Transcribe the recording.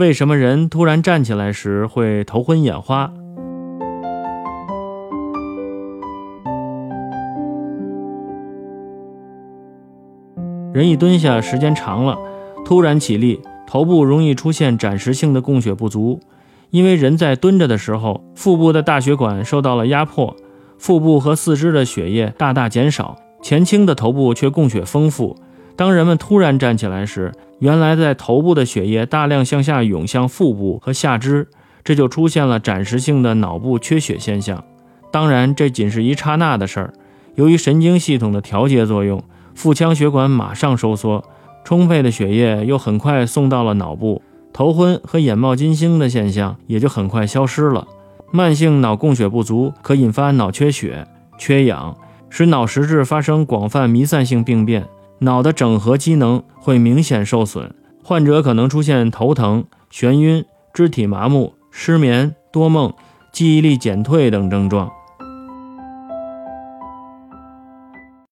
为什么人突然站起来时会头昏眼花？人一蹲下时间长了，突然起立，头部容易出现暂时性的供血不足，因为人在蹲着的时候，腹部的大血管受到了压迫，腹部和四肢的血液大大减少，前倾的头部却供血丰富。当人们突然站起来时，原来在头部的血液大量向下涌向腹部和下肢，这就出现了暂时性的脑部缺血现象。当然，这仅是一刹那的事儿，由于神经系统的调节作用。腹腔血管马上收缩，充沛的血液又很快送到了脑部，头昏和眼冒金星的现象也就很快消失了。慢性脑供血不足可引发脑缺血、缺氧，使脑实质发生广泛弥散性病变，脑的整合机能会明显受损，患者可能出现头疼、眩晕、肢体麻木、失眠、多梦、记忆力减退等症状。